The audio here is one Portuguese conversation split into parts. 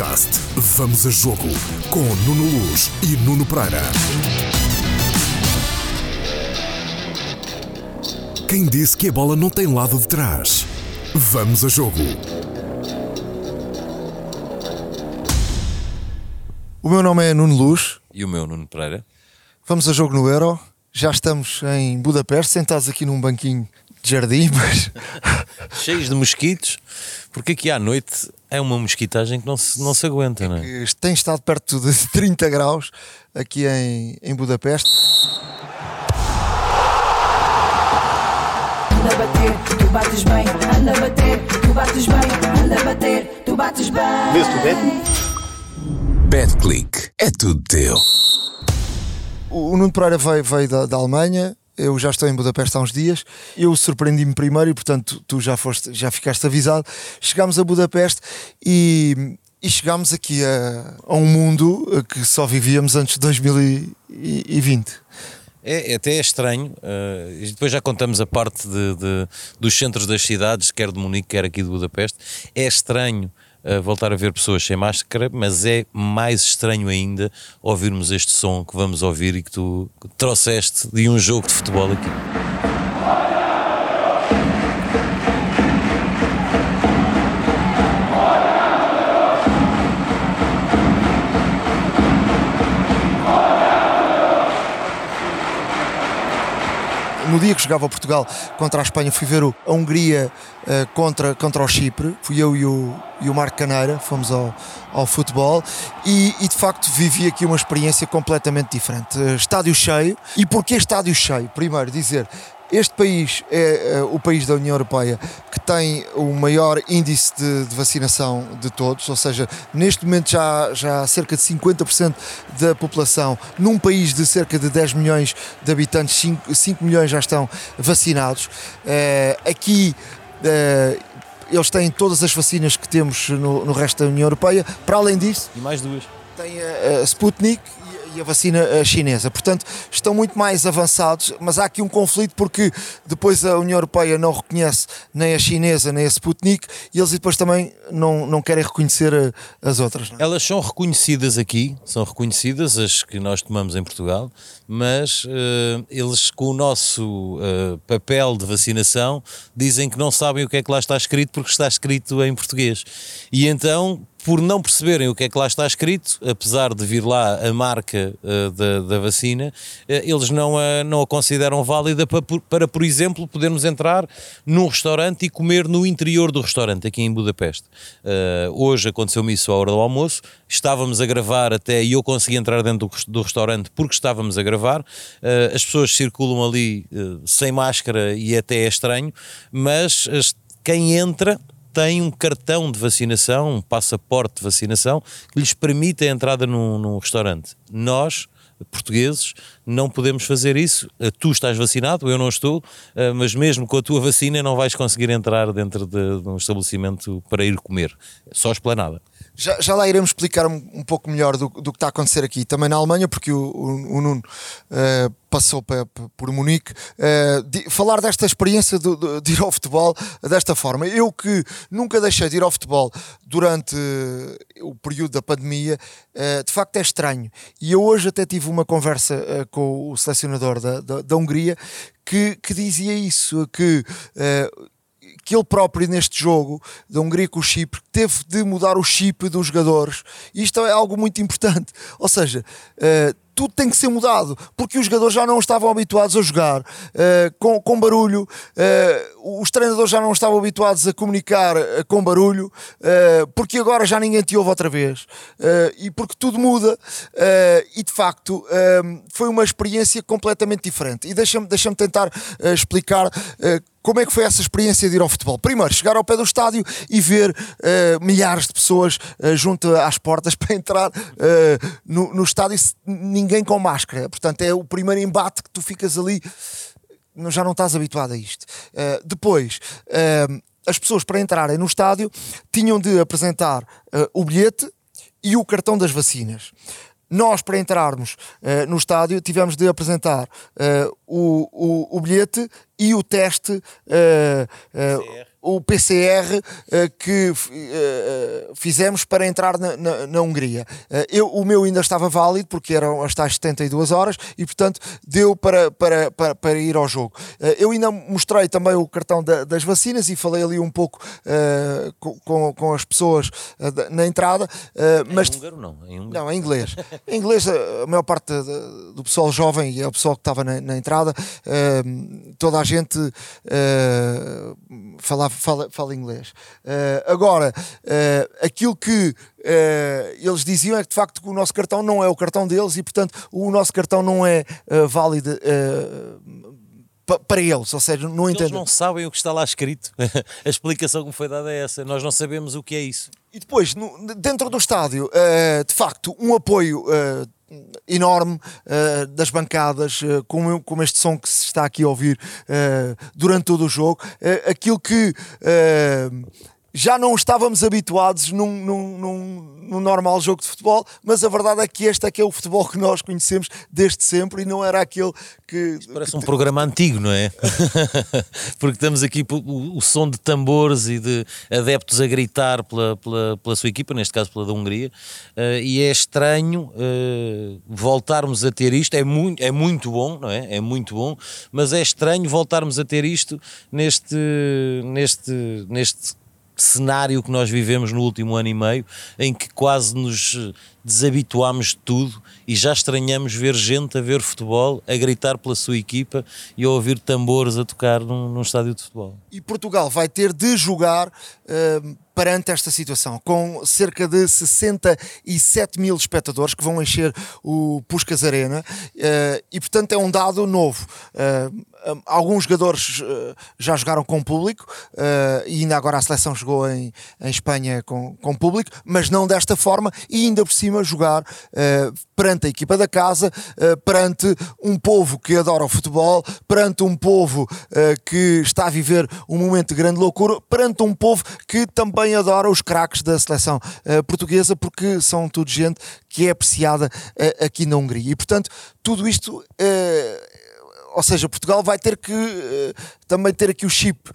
Podcast Vamos a Jogo com Nuno Luz e Nuno Pereira. Quem disse que a bola não tem lado de trás? Vamos a Jogo. O meu nome é Nuno Luz. E o meu, Nuno Pereira. Vamos a jogo no Euro. Já estamos em Budapeste, sentados aqui num banquinho de jardim, mas Cheios de mosquitos, porque aqui à noite é uma mosquitagem que não se, não se aguenta, não é? que tem estado perto de 30 graus aqui em, em Budapeste. Anda a bater, tu bates bem. Anda a bater, tu bates bem. Anda a bater, tu bates bem. BetClick. É tudo teu. O o Nuno Pereira veio, veio da, da Alemanha. Eu já estou em Budapeste há uns dias. Eu surpreendi-me primeiro e, portanto, tu já, foste, já ficaste avisado. Chegámos a Budapeste e, e chegámos aqui a, a um mundo que só vivíamos antes de 2020. É, é até estranho, eh, e depois já contamos a parte de, de- dos centros das cidades, quer de Munique, quer aqui de Budapeste. É estranho voltar a ver pessoas sem máscara, mas é mais estranho ainda ouvirmos este som que vamos ouvir e que tu trouxeste de um jogo de futebol aqui. No dia que jogava Portugal contra a Espanha, fui ver a Hungria eh, contra, contra o Chipre. Fui eu e o, e o Marco Caneira, fomos ao, ao futebol e, e, de facto vivi aqui uma experiência completamente diferente. Eh, estádio cheio. E porquê estádio cheio? Primeiro, dizer. Este país é eh, o país da União Europeia tem o maior índice de, de vacinação de todos, ou seja, neste momento já, cerca de 50% da população, num país de cerca de 10 milhões de habitantes, 5, 5 milhões já estão vacinados. Eh, aqui eh, eles têm todas as vacinas que temos no, no resto da União Europeia. Para além disso, E mais duas. tem a Sputnik e- a vacina eh, chinesa. Portanto, estão muito mais avançados, mas há aqui um conflito porque depois a União Europeia não reconhece nem a chinesa nem a Sputnik e eles depois também não, não querem reconhecer eh, as outras. é? Elas são reconhecidas aqui, são reconhecidas as que nós tomamos em Portugal, mas eh, eles com o nosso eh, papel de vacinação dizem que não sabem o que é que lá está escrito porque está escrito em português. E então, por não perceberem o que é que lá está escrito, apesar de vir lá a marca eh, da, da vacina, eh, eles não a, não a consideram válida para, para, por exemplo, podermos entrar num restaurante e comer no interior do restaurante, aqui em Budapeste. Eh, hoje aconteceu-me isso à hora do almoço, estávamos a gravar até e eu consegui entrar dentro do, do restaurante porque estávamos a gravar. As pessoas circulam ali sem máscara e até é estranho, mas as- quem entra tem um cartão de vacinação, um passaporte de vacinação, que lhes permite a entrada num, num restaurante. Nós, portugueses, não podemos fazer isso. Eh, Tu estás vacinado, eu não estou, eh, mas mesmo com a tua vacina não vais conseguir entrar dentro de, de um estabelecimento para ir comer. Só esplanada. Já, já lá iremos explicar um, um pouco melhor do, do que está a acontecer aqui, também na Alemanha, porque o, o- o Nuno eh, passou por Munique. Eh, de- falar desta experiência de ir ao futebol desta forma. Eu que nunca deixei de ir ao futebol durante eh, o período da pandemia, de facto é estranho. E eu hoje até tive uma conversa com o selecionador da, da, da Hungria que, que dizia isso, que. Que ele próprio neste jogo da Hungria com o Chipre teve de mudar o chip dos jogadores. Isto é algo muito importante. Ou seja, eh, tudo tem que ser mudado porque os jogadores já não estavam habituados a jogar eh, com, com barulho, eh, os treinadores já não estavam habituados a comunicar eh, com barulho porque agora já ninguém te ouve outra vez e porque tudo muda e de facto foi uma experiência completamente diferente. E deixa-me deixa tentar explicar como é que foi essa experiência de ir ao futebol? Primeiro, chegar ao pé do estádio e ver milhares de pessoas junto às portas para entrar no, no estádio, se- ninguém com máscara. Portanto, é o primeiro embate que tu ficas ali, já não estás habituado a isto. Eh, depois, eh, as pessoas para entrarem no estádio tinham de apresentar eh, o bilhete e o cartão das vacinas. Nós, para entrarmos no estádio, tivemos de apresentar o, o, o bilhete e o teste eh, eh, o PCR que fizemos para entrar na, na, na Hungria. eu, o meu ainda estava válido porque eram as tais 72 horas e, portanto, deu para, para, para, para ir ao jogo. eu ainda mostrei também o cartão da, das vacinas e falei ali um pouco com, com as pessoas na entrada. mas, em húngaro não? Em húngaro. Não, em inglês. em inglês, a maior parte do pessoal jovem e é o pessoal que estava na, na entrada, uh, toda a gente uh, fala, fala, fala inglês. Uh, agora, aquilo que eles diziam é que de facto o nosso cartão não é o cartão deles e, portanto, o nosso cartão não é válido para eles, ou seja, não entendem. Eles não sabem o que está lá escrito. a explicação que me foi dada é essa. Nós não sabemos o que é isso. E depois, no, dentro do estádio, uh, de facto, um apoio uh, enorme uh, das bancadas, uh, como, como este som que se está aqui a ouvir uh, durante todo o jogo, aquilo que já não estávamos habituados num, num, num, num, normal jogo de futebol, mas a verdade é que este é que é o futebol que nós conhecemos desde sempre e não era aquele que. Parece um programa antigo, não é? Porque estamos aqui o, o, som de tambores e de adeptos a gritar pela, pela, pela sua equipa, neste caso pela da Hungria, uh, e é estranho uh, voltarmos a ter isto. É muito, é muito bom, não é? É muito bom, mas é estranho voltarmos a ter isto neste. neste, neste cenário que nós vivemos no último ano e meio, em que quase nos desabituámos de tudo e já estranhamos ver gente a ver futebol, a gritar pela sua equipa e a ouvir tambores a tocar num, num estádio de futebol. E Portugal vai ter de jogar uh, perante esta situação, com cerca de 67 mil espectadores que vão encher o Puscas Arena uh, e, portanto, é um dado novo. Uh, alguns jogadores já jogaram com público e ainda agora a seleção jogou em, em Espanha com, com público, mas não desta forma e ainda por cima jogar uh, perante a equipa da casa, perante um povo que adora o futebol, perante um povo que está a viver um momento de grande loucura, perante um povo que também adora os craques da seleção portuguesa, porque são tudo gente que é apreciada aqui na Hungria. E portanto, tudo isto ou seja, Portugal vai ter que uh, também ter aqui o chip uh,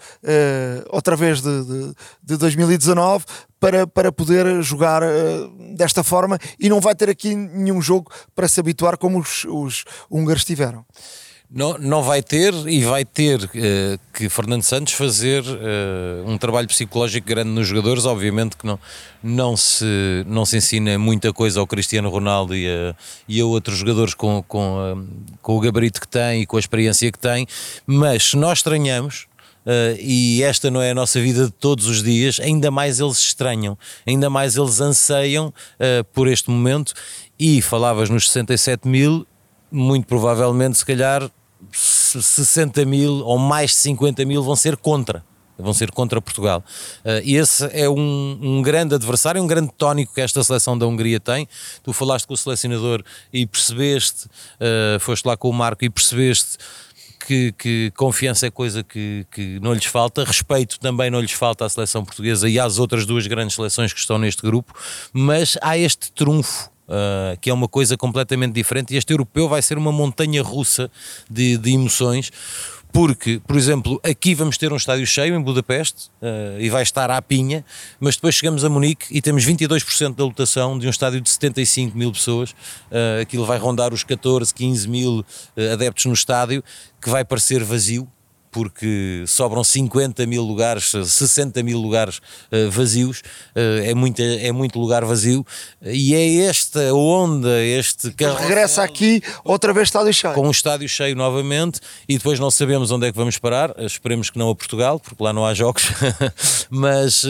outra vez de, de, de, 2019 para, para poder jogar uh, desta forma e não vai ter aqui nenhum jogo para se habituar como os, os húngaros tiveram. Não, não vai ter e vai ter uh, que Fernando Santos fazer uh, um trabalho psicológico grande nos jogadores. Obviamente que não, não, se, não se ensina muita coisa ao Cristiano Ronaldo e a, e a outros jogadores com, com, uh, com o gabarito que tem e com a experiência que tem, mas se nós estranhamos. Uh, e esta não é a nossa vida de todos os dias, ainda mais eles estranham, ainda mais eles anseiam uh, por este momento. E falavas nos 67 mil, muito provavelmente, se calhar, 60 mil ou mais de 50 mil vão ser contra. Vão ser contra Portugal. Uh, e esse é um, um, grande adversário, um grande tónico que esta seleção da Hungria tem. Tu falaste com o selecionador e percebeste, uh, foste lá com o Marco e percebeste que, que, confiança é coisa que, que, não lhes falta, respeito também não lhes falta à seleção portuguesa e às outras duas grandes seleções que estão neste grupo, mas há este trunfo Uh, que é uma coisa completamente diferente, e este europeu vai ser uma montanha russa de, de emoções, porque, por exemplo, aqui vamos ter um estádio cheio em Budapeste uh, e vai estar à pinha, mas depois chegamos a Munique e temos 22% da lotação de um estádio de 75 mil pessoas. Uh, aquilo vai rondar os 14, 15 mil uh, adeptos no estádio, que vai parecer vazio, porque sobram 50 mil lugares, 60 mil lugares uh, vazios, uh, é, muita, é muito lugar vazio, e é esta onda, este carro. Regressa aqui, outra vez estádio cheio. Com um estádio cheio novamente, e depois não sabemos onde é que vamos parar, esperemos que não a Portugal, porque lá não há jogos, mas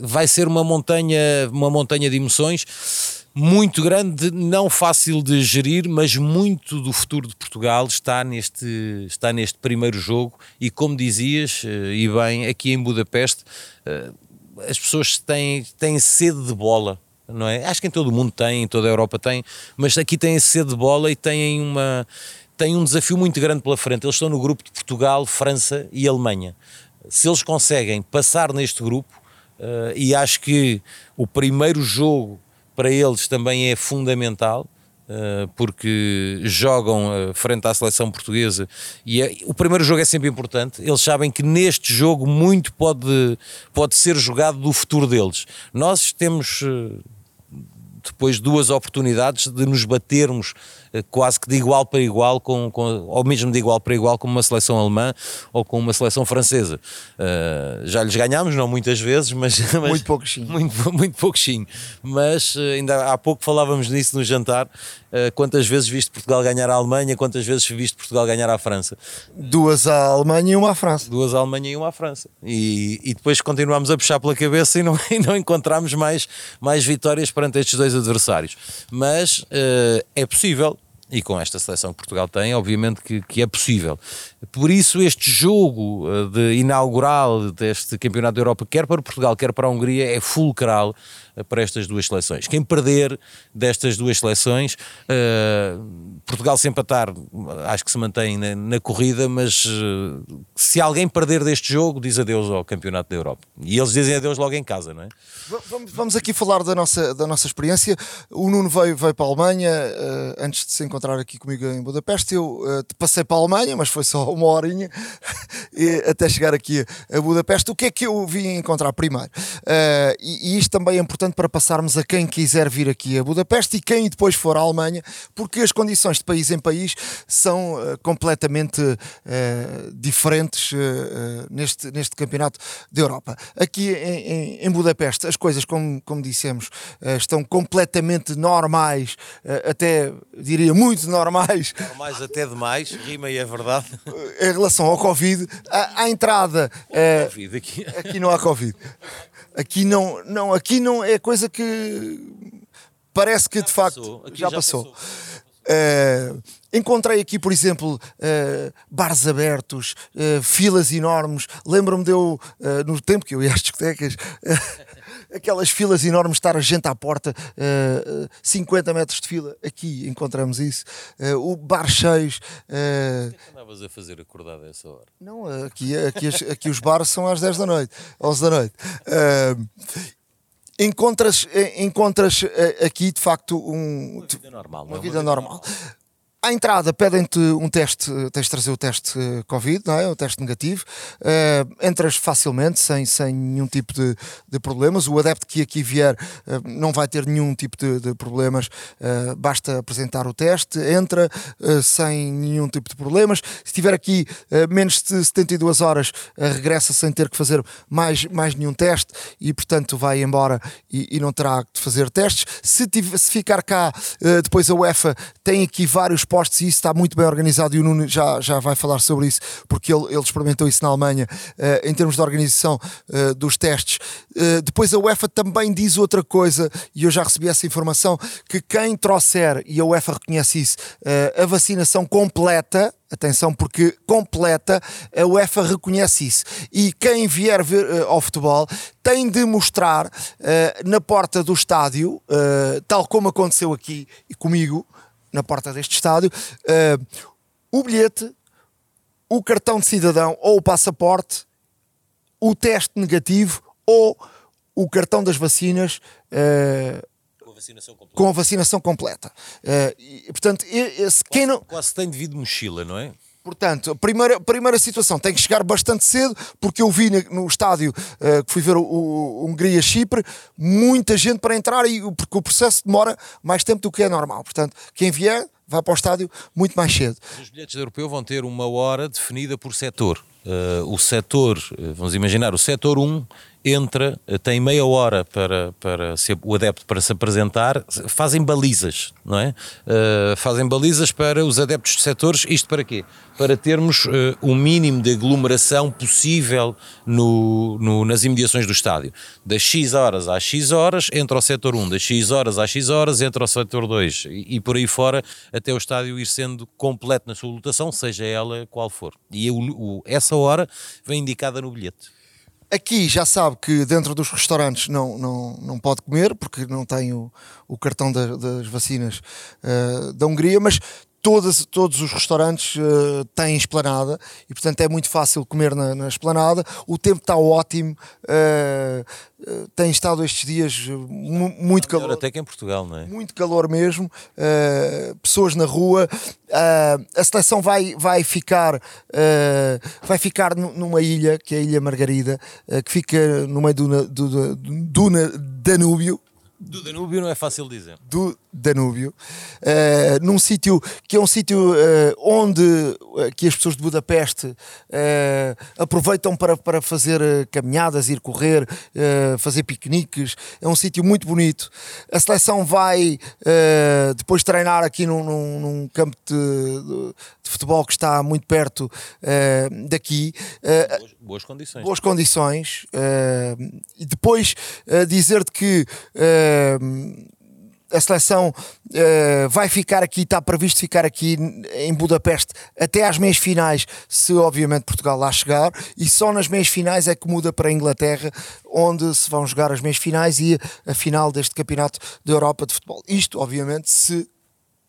vai ser uma montanha, uma montanha de emoções muito grande, não fácil de gerir, mas muito do futuro de Portugal está neste, está neste primeiro jogo. E como dizias, eh, e bem, aqui em Budapeste, eh, as pessoas têm, têm sede de bola. Não é? Acho que em todo o mundo tem, em toda a Europa tem, mas aqui têm sede de bola e têm uma têm um desafio muito grande pela frente. Eles estão no grupo de Portugal, França e Alemanha. Se eles conseguem passar neste grupo, uh, e acho que o primeiro jogo para eles também é fundamental. uh, porque jogam uh, frente à seleção portuguesa e é, o primeiro jogo é sempre importante. Eles sabem que neste jogo muito pode, pode ser jogado do futuro deles. Nós temos depois duas oportunidades de nos batermos eh, quase que de igual para igual, com, com, ou mesmo de igual para igual com uma seleção alemã ou com uma seleção francesa. Uh, já lhes ganhámos, não muitas vezes, mas. mas muito pouco sim. Muito, muito pouco sim. Mas uh, ainda há pouco falávamos nisso no jantar. Uh, quantas vezes viste Portugal ganhar a Alemanha, quantas vezes viste Portugal ganhar a França? Duas à Alemanha e uma à França. Duas à Alemanha e uma à França. E, e depois continuámos a puxar pela cabeça e não, e não encontramos mais, mais vitórias perante estes dois adversários. Mas é possível e com esta seleção que Portugal tem, obviamente que, que é possível. Por isso, este jogo eh, de inaugural deste Campeonato da Europa, quer para Portugal, quer para a Hungria, é fulcral para estas duas seleções. Quem perder destas duas seleções, uh, Portugal se empatar, acho que se mantém na, na corrida, mas uh, se alguém perder deste jogo, diz adeus ao Campeonato da Europa. E eles dizem adeus logo em casa, não é? Vamos, vamos aqui falar da nossa, da nossa experiência. O Nuno veio, veio para a Alemanha uh, antes de se encontrar aqui comigo em Budapeste. Eu passei para a Alemanha, mas foi só uma horinha até chegar aqui a Budapeste. O que é que eu vim encontrar primeiro? e, e isto também é importante importante para passarmos a quem quiser vir aqui a Budapeste e quem depois for à Alemanha, porque as condições de país em país são uh, completamente uh, diferentes uh, neste, neste campeonato da Europa. Aqui em, em, Budapeste, as coisas, como, como dissemos, estão completamente normais, até diria muito normais. Normais até demais, rima e é verdade. Em relação ao Covid, à, à entrada. Covid aqui. aqui não há Covid. Aqui não, não, aqui não é coisa que parece que já de facto passou. Já, já, passou. passou. Uh, encontrei aqui, por exemplo, uh, bares abertos, uh, filas enormes. Lembro-me de eu, no tempo que eu ia às discotecas, aquelas filas enormes, estar a gente à porta, uh, 50 metros de fila. Aqui encontramos isso. o bar cheios. Uh, o que é que andavas a fazer acordado a essa hora? Não, aqui, aqui, aqui os bares são às 10 da noite, 11 da noite. Uh, encontras, encontras aqui de facto um, uma vida normal. Uma, vida, normal. normal. À entrada pedem-te um teste, tens de trazer o teste Covid, não é? O teste negativo. Uh, entras facilmente, sem, sem nenhum tipo de, de problemas. O adepto que aqui vier uh, não vai ter nenhum tipo de, de problemas, uh, basta apresentar o teste, entra sem nenhum tipo de problemas. Se estiver aqui menos de 72 horas, regressa sem ter que fazer mais, mais nenhum teste e, portanto, vai embora e, e não terá de fazer testes. Se, se ficar cá, depois a UEFA tem aqui vários postos e isso está muito bem organizado e o Nuno já, já vai falar sobre isso porque ele, ele experimentou isso na Alemanha uh, em termos de organização uh, dos testes. Uh, depois a UEFA também diz outra coisa e eu já recebi essa informação que quem trouxer, e a UEFA reconhece isso, a vacinação completa atenção, porque completa, a UEFA reconhece isso. E quem vier ver uh, ao futebol tem de mostrar uh, na porta do estádio, uh, tal como aconteceu aqui comigo, na porta deste estádio, uh, o bilhete, o cartão de cidadão ou o passaporte, o teste negativo ou o cartão das vacinas. Uh, com a vacinação completa. Com a vacinação completa. Uh, e, portanto, esse, quem não... quase tem devido mochila, não é? Portanto, a primeira, primeira situação tem que chegar bastante cedo, porque eu vi no estádio uh, que fui ver o, o Hungria-Chipre, muita gente para entrar, e, porque o processo demora mais tempo do que é normal. Portanto, quem vier vai para o estádio muito mais cedo. Os bilhetes europeus vão ter uma hora definida por setor. Uh, o setor, uh, vamos imaginar, o setor 1 entra, uh, tem meia hora para, para o adepto para se apresentar, fazem balizas, não é? fazem balizas para os adeptos de setores, isto para quê? Para termos o mínimo de aglomeração possível no, no, nas imediações do estádio. Das X horas às X horas entra o setor 1, das X horas às X horas entra o setor 2 e, e por aí fora até o estádio ir sendo completo na sua lotação, seja ela qual for. E o, o, essa essa hora vem indicada no bilhete. Aqui já sabe que dentro dos restaurantes não, não, não pode comer porque não tem o, o cartão da, das vacinas uh, da Hungria, mas todas, todos os restaurantes uh, têm esplanada e, portanto, é muito fácil comer na, na esplanada. O tempo está ótimo, uh, uh, tem estado estes dias muito calor. Até que em Portugal, não é? Muito calor mesmo, pessoas na rua. a seleção vai, vai ficar, vai ficar numa ilha, que é a Ilha Margarida, que fica no meio do, do, do, do Danúbio do Danúbio não é fácil dizer. Do Danúbio, uh, num sítio que é um sítio uh, onde uh, que as pessoas de Budapeste aproveitam para, para fazer caminhadas, ir correr, fazer piqueniques. É um sítio muito bonito. A seleção vai depois treinar aqui num, num, num campo de, de, futebol que está muito perto daqui. Boas, boas, condições. Boas condições. e depois dizer-te que a seleção uh, vai ficar aqui, está previsto ficar aqui em Budapeste até às meias finais, se obviamente Portugal lá chegar, e só nas meias finais é que muda para a Inglaterra, onde se vão jogar as meias finais e a final deste campeonato da Europa de futebol. Isto, obviamente, se,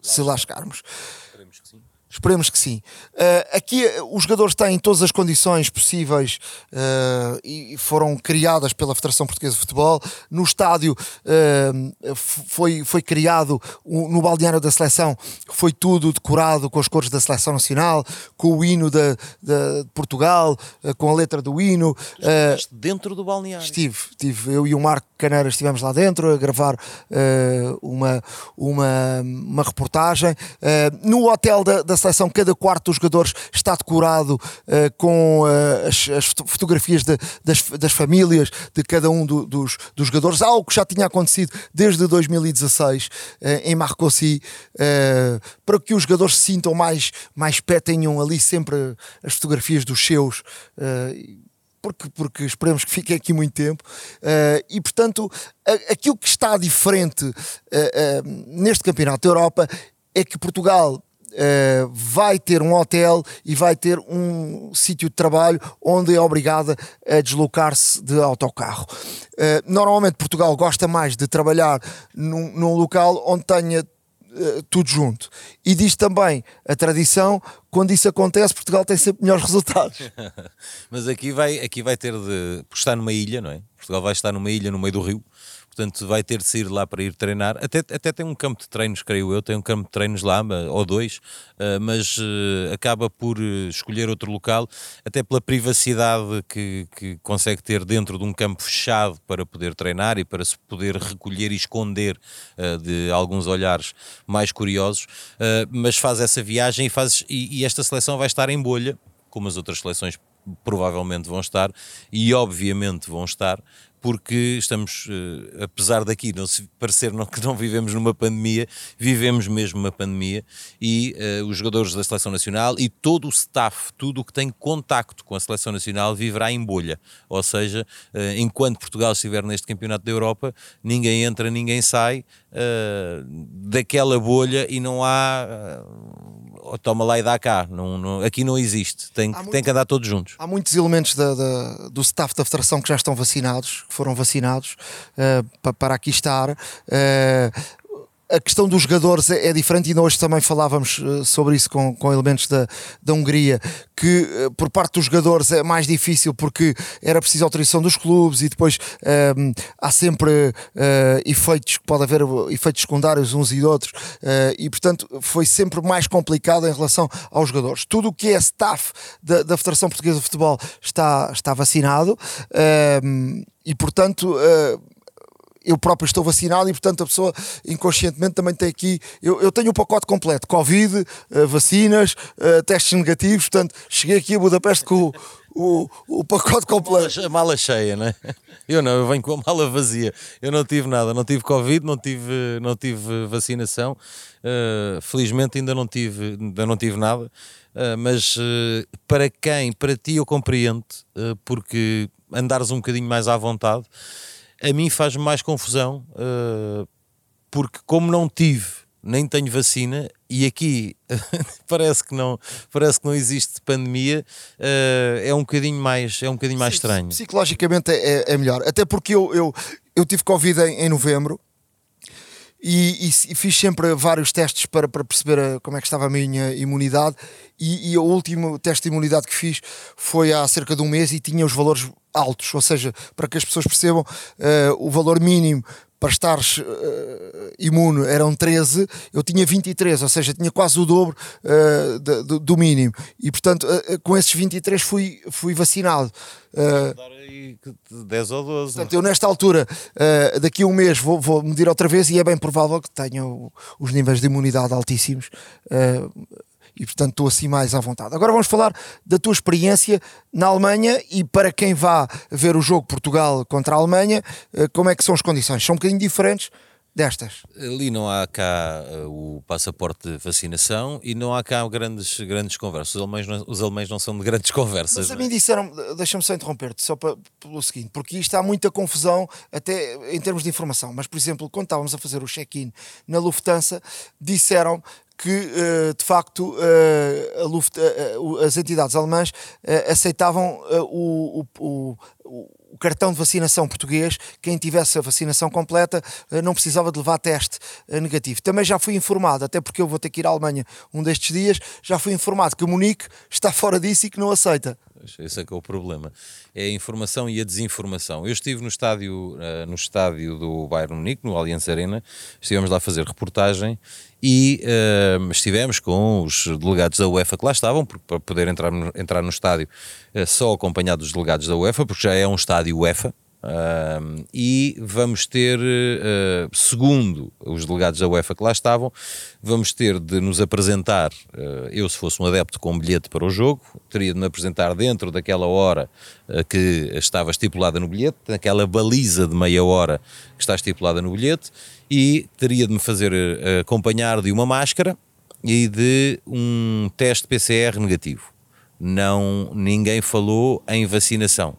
se lá chegarmos. Esperemos que sim. Esperemos que sim. Uh, aqui eh, os jogadores têm todas as condições possíveis uh, e foram criadas pela Federação Portuguesa de Futebol. No estádio uh, foi, foi criado, no balneário da seleção, foi tudo decorado com as cores da seleção nacional, com o hino de, de Portugal, com a letra do hino. dentro do balneário? Estive, estive. Eu e o Marco Caneiras estivemos lá dentro a gravar uma, uma, uma reportagem. no hotel da, da seleção, cada quarto dos jogadores está decorado uh, com uh, as, as, fotografias de, das, das, famílias de cada um do, dos, dos, jogadores, algo que já tinha acontecido desde 2016 uh, eh, em Marcoussis, para que os jogadores se sintam mais, mais pé, tenham ali sempre as fotografias dos seus porque, porque esperemos que fique aqui muito tempo. Uh, e portanto, aquilo que está diferente uh, uh, neste Campeonato da Europa é que Portugal Uh, vai ter um hotel e vai ter um sítio de trabalho onde é obrigada a deslocar-se de autocarro. Uh, normalmente Portugal gosta mais de trabalhar num, num local onde tenha uh, tudo junto. E diz também a tradição, quando isso acontece, Portugal tem sempre melhores resultados. Mas aqui vai, aqui vai ter de. Porque está numa ilha, não é? Portugal vai estar numa ilha no meio do rio portanto vai ter de sair lá para ir treinar. Até, até tem um campo de treinos, creio eu, tem um campo de treinos lá, ou dois, eh, mas eh, acaba por eh, escolher outro local, até pela privacidade que, que consegue ter dentro de um campo fechado para poder treinar e para se poder recolher e esconder de alguns olhares mais curiosos, mas faz essa viagem e, faz, e, e esta seleção vai estar em bolha, como as outras seleções provavelmente vão estar e obviamente vão estar porque estamos, uh, apesar daqui não se parecer não, que não vivemos numa pandemia, vivemos mesmo uma pandemia e uh, os jogadores da Seleção Nacional e todo o staff, tudo o que tem contacto com a Seleção Nacional viverá em bolha, ou seja, uh, enquanto Portugal estiver neste Campeonato da Europa, ninguém entra, ninguém sai daquela bolha e não há toma lá e dá cá. Não, não, aqui não existe. Tem, muito, tem que andar todos juntos. Há muitos elementos da, da, do staff da Federação que já estão vacinados, que foram vacinados uh, para, para aqui estar. Uh, a questão dos jogadores é, é, diferente, e nós também falávamos uh, sobre isso com, com elementos da, da Hungria, que uh, por parte dos jogadores é mais difícil porque era preciso autorização dos clubes e depois uh, há sempre uh, efeitos, pode haver efeitos secundários uns e outros, e portanto foi sempre mais complicado em relação aos jogadores. Tudo o que é staff da, da Federação Portuguesa de Futebol está, está vacinado e portanto eu próprio estou vacinado e, portanto, a pessoa inconscientemente também tem aqui. Eu, eu tenho o pacote completo: Covid, uh, vacinas, uh, testes negativos. Portanto, cheguei aqui a Budapeste com o, o, o pacote completo. A mala cheia, né? Eu não, eu venho com a mala vazia. Eu não tive nada, não tive Covid, não tive, não tive vacinação. Uh, felizmente ainda não tive, ainda não tive nada. Uh, mas uh, para quem, para ti, eu compreendo, porque andares um bocadinho mais à vontade a mim faz mais confusão, uh, porque como não tive, nem tenho vacina, e aqui parece, que não, parece que não existe pandemia, uh, é um bocadinho mais, é um bocadinho mais estranho. Psicologicamente é, é, é melhor, até porque eu, eu, eu tive Covid em, em novembro, e, e, e, fiz sempre vários testes para, para perceber a, como é que estava a minha imunidade. E, e, o último teste de imunidade que fiz foi há cerca de um mês e tinha os valores altos, ou seja, para que as pessoas percebam uh, o valor mínimo para estares uh, imune eram 13, eu tinha 23, ou seja, tinha quase o dobro uh, do, do, mínimo. E portanto, uh, com esses 23 fui, fui vacinado. Uh, 10 ou 12. Portanto, eu nesta altura, daqui a um mês, vou, vou medir outra vez e é bem provável que tenha os níveis de imunidade altíssimos e portanto estou assim mais à vontade. Agora vamos falar da tua experiência na Alemanha e para quem vá ver o jogo Portugal contra a Alemanha, eh, como é que são as condições? São um bocadinho diferentes destas? Ali não há cá uh, o passaporte de vacinação e não há cá grandes, grandes conversas. Os alemães, não, os alemães não são de grandes conversas. Mas a mim é? disseram, deixa-me só interromper-te, só para, pelo seguinte, porque isto há muita confusão até em termos de informação. Mas, por exemplo, quando estávamos a fazer o check-in na Lufthansa, disseram que uh, de facto uh, Luft, uh, as entidades alemãs aceitavam o, o, o, o, cartão de vacinação português, quem tivesse a vacinação completa não precisava de levar teste negativo. Também já fui informado, até porque eu vou ter que ir à Alemanha um destes dias, já fui informado que Munique está fora disso e que não aceita. Esse é que é o problema. É a informação e a desinformação. Eu estive no estádio, uh, no estádio do Bayern Munique, no Allianz Arena, estivemos lá a fazer reportagem e uh, estivemos com os delegados da UEFA que lá estavam, para poder entrar no, entrar no estádio uh, só acompanhado dos delegados da UEFA, porque já é um estádio UEFA, E vamos ter, uh, segundo os delegados da UEFA que lá estavam, vamos ter de nos apresentar. Uh, eu, se fosse um adepto com bilhete para o jogo, teria de me apresentar dentro daquela hora ah, que estava estipulada no bilhete, naquela baliza de meia hora que está estipulada no bilhete, e teria de me fazer acompanhar de uma máscara e de um teste PCR negativo. Não, ninguém falou em vacinação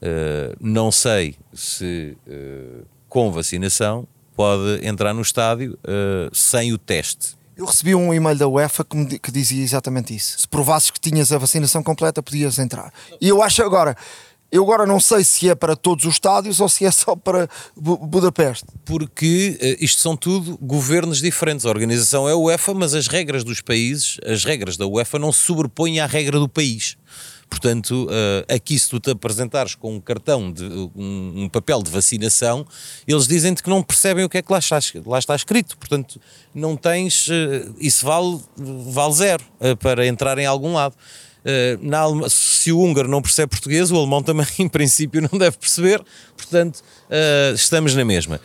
Uh, não sei se uh, com vacinação pode entrar no estádio uh, sem o teste. Eu recebi um e-mail da UEFA que, me, que, dizia exatamente isso. Se provasses que tinhas a vacinação completa, podias entrar. E eu acho agora, eu agora não sei se é para todos os estádios ou se é só para Budapeste. Porque uh, isto são tudo governos diferentes. A organização é a UEFA, mas as regras dos países, as regras da UEFA não se sobrepõem à regra do país. Portanto, uh, aqui se tu te apresentares com um cartão, de, um, um papel de vacinação, eles dizem-te que não percebem o que é que lá está, lá está escrito. Portanto, não tens. Uh, isso vale, vale zero uh, para entrar em algum lado. Na, se o húngaro não percebe português, o alemão também, em princípio, não deve perceber. Portanto, estamos na mesma.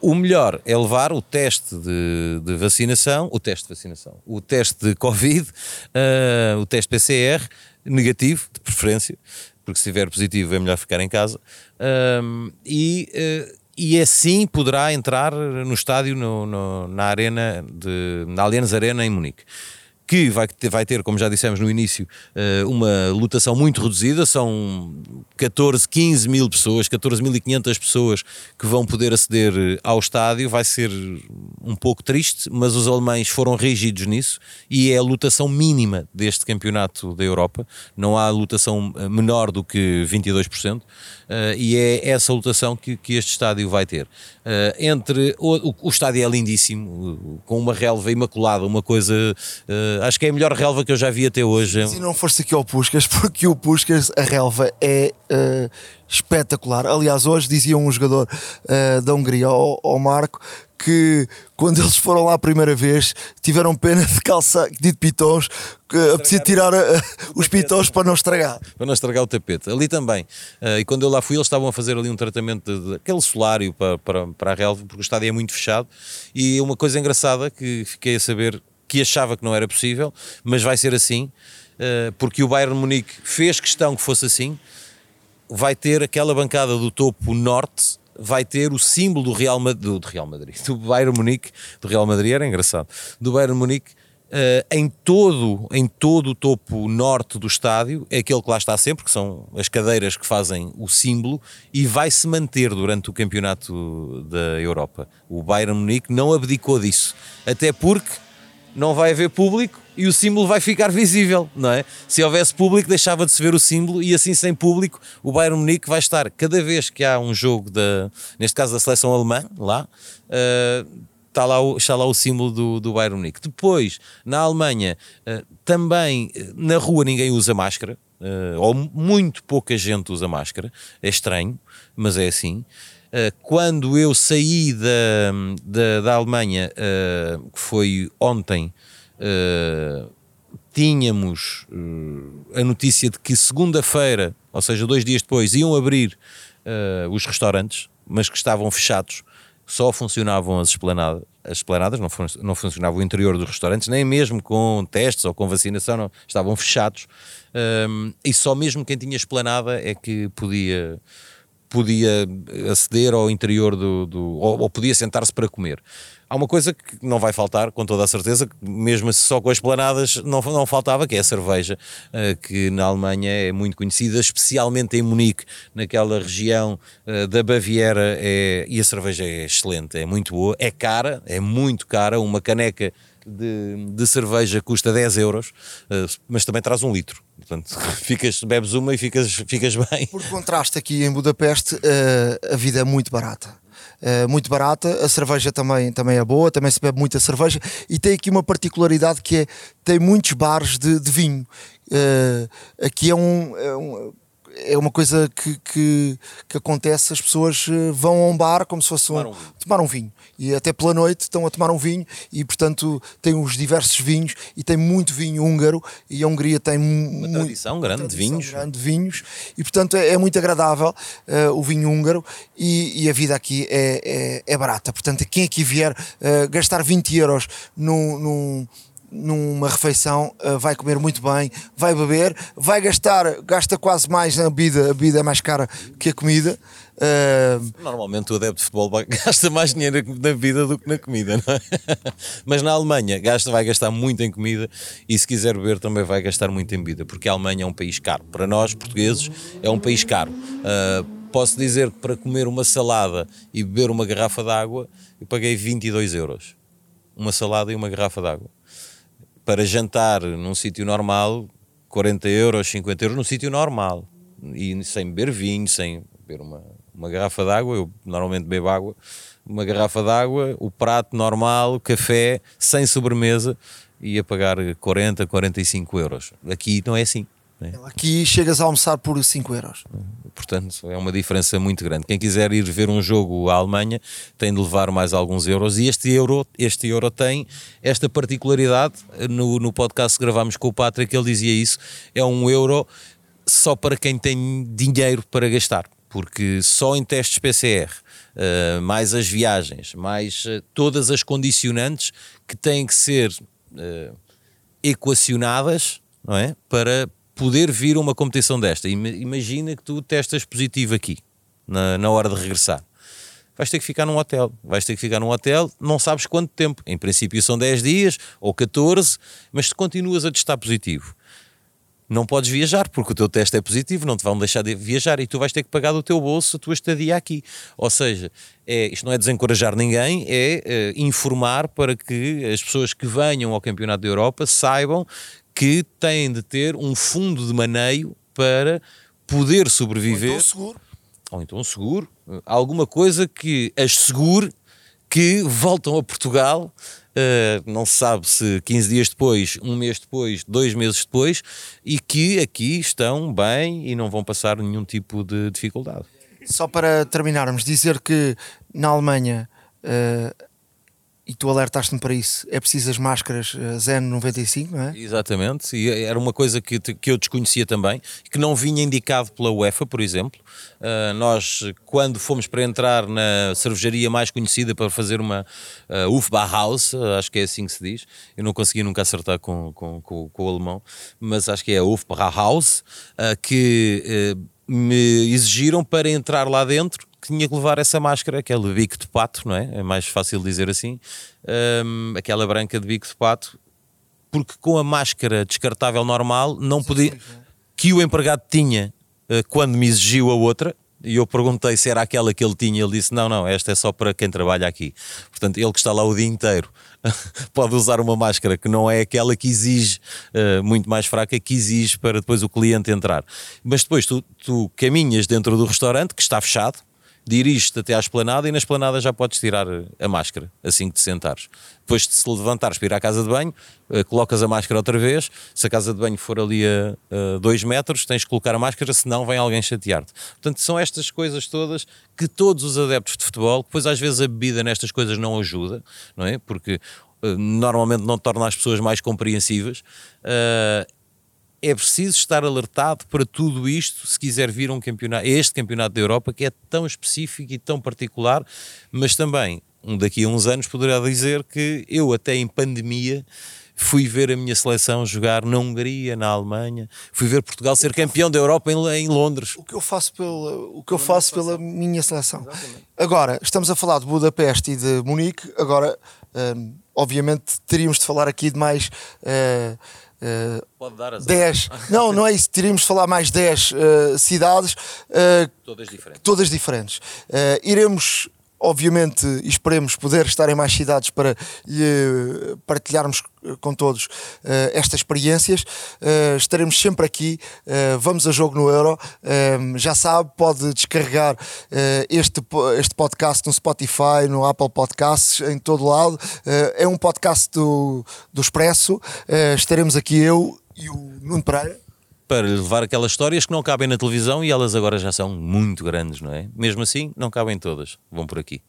O melhor é levar o teste de, de, vacinação, o teste de vacinação, o teste de Covid, o teste PCR negativo, de preferência, porque se estiver positivo é melhor ficar em casa, um, e, uh, e assim poderá entrar no estádio, no, no, na arena, de, na Allianz Arena em Munique que vai ter, vai ter, como já dissemos no início, eh, uma lotação muito reduzida, são 14, 15 mil pessoas, 14.500 pessoas que vão poder aceder eh, ao estádio, vai ser um pouco triste, mas os alemães foram rígidos nisso e é a lotação mínima deste campeonato da Europa, não há lotação eh, menor do que 22%, e é essa lotação que, que este estádio vai ter. Entre, o, o, o estádio é lindíssimo, com uma relva imaculada, uma coisa acho que é a melhor relva que eu já vi até hoje. Se não fosse aqui ao Puscas, porque o Puscas, a relva é uh, espetacular. Aliás, hoje dizia um jogador uh, da Hungria, ao, ao Marco, que quando eles foram lá a primeira vez tiveram pena de calçar de pitons que apetecia tirar uh, os pitons para não estragar. Para não estragar o tapete. Ali também. Uh, e quando eu lá fui eles estavam a fazer ali um tratamento de, de aquele solário para, para, para a relva porque o estádio é muito fechado. E uma coisa engraçada que fiquei a saber que achava que não era possível, mas vai ser assim, eh, porque o Bayern Munique fez questão que fosse assim. Vai ter aquela bancada do topo norte, vai ter o símbolo do Real Madrid, do Real Madrid, do Bayern Munique, do Real Madrid era engraçado, do Bayern Munique. Uh, em todo em todo o topo norte do estádio é aquele que lá está sempre que são as cadeiras que fazem o símbolo e vai se manter durante o campeonato da Europa o Bayern Munique não abdicou disso até porque não vai haver público e o símbolo vai ficar visível, não é? Se houvesse público, deixava de se ver o símbolo e assim sem público, o Bayern Munique vai estar cada vez que há um jogo da, neste caso da seleção alemã, lá, uh, está lá o, está lá o símbolo do, do Bayern Munique. Depois, na Alemanha, uh, também uh, na rua ninguém usa máscara, uh, ou muito pouca gente usa máscara, é estranho, mas é assim. Quando eu saí da, da, da Alemanha, que foi ontem, tínhamos a notícia de que segunda-feira, ou seja, dois dias depois, iam abrir os restaurantes, mas que estavam fechados só funcionavam as esplanadas, as esplanadas não, fun não funcionava o interior dos restaurantes, nem mesmo com testes ou com vacinação, não, estavam fechados. Um, e só mesmo quem tinha esplanada é que podia, podia aceder ao interior do. do ou, ou podia sentar-se para comer. Há uma coisa que não vai faltar, com toda a certeza, mesmo só com as planadas não, não faltava, que é a cerveja, eh, que na Alemanha é muito conhecida, especialmente em Munique, naquela região eh, da Baviera, é, e a cerveja é excelente, é muito boa, é cara, é muito cara, uma caneca de, de, cerveja custa 10 euros, eh, mas também traz um litro. Portanto, ficas, bebes uma e ficas, ficas bem. Por contraste, aqui em Budapeste, a vida é muito barata. Eh, muito barata, a cerveja também, também é boa, também se bebe muita cerveja e tem aqui uma particularidade que é tem muitos bares de, de vinho. Aqui é um, é um é uma coisa que, que, que, acontece, as pessoas eh, vão a um bar como se fosse um tomar um vinho. E até pela noite estão a tomar um vinho e, portanto, tem os diversos vinhos e tem muito vinho húngaro e a Hungria tem uma tradição grande de vinhos. grande de vinhos e, portanto, é, é muito agradável uh, o vinho húngaro e, e, a vida aqui é, é, é, barata. Portanto, quem aqui vier uh, gastar 20 euros num, num numa refeição, uh, vai comer muito bem, vai beber, vai gastar, gasta quase mais na bebida, a bebida é mais cara que a comida. Uh... Normalmente o adepto de futebol gasta mais dinheiro na bebida do que na comida, não é? Mas na Alemanha gasta, vai gastar muito em comida e se quiser beber também vai gastar muito em bebida, porque a Alemanha é um país caro. Para nós, portugueses, é um país caro. Uh, posso dizer que para comer uma salada e beber uma garrafa de água, eu paguei 22 euros. Uma salada e uma garrafa de água para jantar num sítio normal, 40 euros, 50 euros, num sítio normal. E sem beber vinho, sem beber uma, uma garrafa de água, eu normalmente bebo água, uma garrafa de água, o prato normal, café, sem sobremesa, ia pagar 40, 45 euros. Aqui não é assim. Né? Aqui chegas a almoçar por 5 euros. Portanto, é uma diferença muito grande. Quem quiser ir ver um jogo à Alemanha tem de levar mais alguns euros. E este euro, este euro tem esta particularidade. No, no podcast que gravámos com o Patrick, ele dizia isso: é um euro só para quem tem dinheiro para gastar. Porque só em testes PCR, uh, eh, mais as viagens, mais uh, todas as condicionantes que têm que ser uh, equacionadas não é? para poder vir uma competição desta. Imagina que tu testas positivo aqui, na, na hora de regressar. Vais ter que ficar num hotel. Vais ter que ficar num hotel, não sabes quanto tempo. Em princípio são 10 dias ou 14, mas se continuas a testar positivo, não podes viajar porque o teu teste é positivo, não te vão deixar de viajar e tu vais ter que pagar do teu bolso a tua estadia aqui. Ou seja, é, isto não é desencorajar ninguém, é, é informar para que as pessoas que venham ao Campeonato da Europa saibam que têm de ter um fundo de maneio para poder sobreviver. Ou então seguro. Ou então seguro. Alguma coisa que as segure que voltam a Portugal. Uh, não se sabe se 15 dias depois, um mês depois, dois meses depois, e que aqui estão bem e não vão passar nenhum tipo de dificuldade. Só para terminarmos, dizer que na Alemanha uh, e tu alertaste-me para isso, é preciso as máscaras eh, ZN95, não é? Exatamente, e era uma coisa que, que eu desconhecia também, que não vinha indicado pela UEFA, por exemplo. Uh, nós, quando fomos para entrar na cervejaria mais conhecida para fazer uma uh, Hofbauhaus, uh, acho que é assim que se diz, eu não consegui nunca acertar com, com, com, com o alemão, mas acho que é Hofbauhaus, uh, que me exigiram para entrar lá dentro que tinha que levar essa máscara, aquele bico de pato, não é? É mais fácil dizer assim, um, aquela branca de bico de pato, porque com a máscara descartável normal não podia. que o empregado tinha uh, quando me exigiu a outra, e eu perguntei se era aquela que ele tinha, ele disse: Não, não, esta é só para quem trabalha aqui. Portanto, ele que está lá o dia inteiro pode usar uma máscara que não é aquela que exige, uh, muito mais fraca, que exige para depois o cliente entrar. Mas depois tu, tu caminhas dentro do restaurante, que está fechado, dirige-te até à esplanada e na esplanada já podes tirar a máscara assim que te sentares. Depois de se levantares para ir à casa de banho, uh, colocas a máscara outra vez. Se a casa de banho for ali a 2 metros, tens que colocar a máscara, senão vem alguém chatear-te. Portanto, são estas coisas todas que todos os adeptos de futebol, depois às vezes a bebida nestas coisas não ajuda, não é? Porque uh, normalmente não torna as pessoas mais compreensivas. Uh, é preciso estar alertado para tudo isto se quiser vir um campeonato, este campeonato da Europa que é tão específico e tão particular, mas também daqui a uns anos poderá dizer que eu até em pandemia fui ver a minha seleção jogar na Hungria, na Alemanha, fui ver Portugal ser campeão da Europa em, em Londres. O que eu faço pela, o que eu faço pela minha seleção. Exatamente. Agora, estamos a falar de Budapeste e de Munique, agora, hum, obviamente, teríamos de falar aqui de mais. Uh, Uh, Pode dar 10. Não, não é isso. Teríamos de falar mais 10 uh, eh, cidades. Uh, todas diferentes. Todas diferentes. iremos obviamente, esperemos poder estar em mais cidades para lhe partilharmos com todos uh, estas experiências. Estaremos sempre aqui. Vamos a jogo no Euro. já sabe, pode descarregar este, este podcast no Spotify, no Apple Podcasts, em todo lado. é um podcast do, do Expresso. estaremos aqui eu e o Nuno Pereira para levar aquelas histórias que não cabem na televisão e elas agora já são muito grandes, não é? Mesmo assim, não cabem todas. Vão por aqui.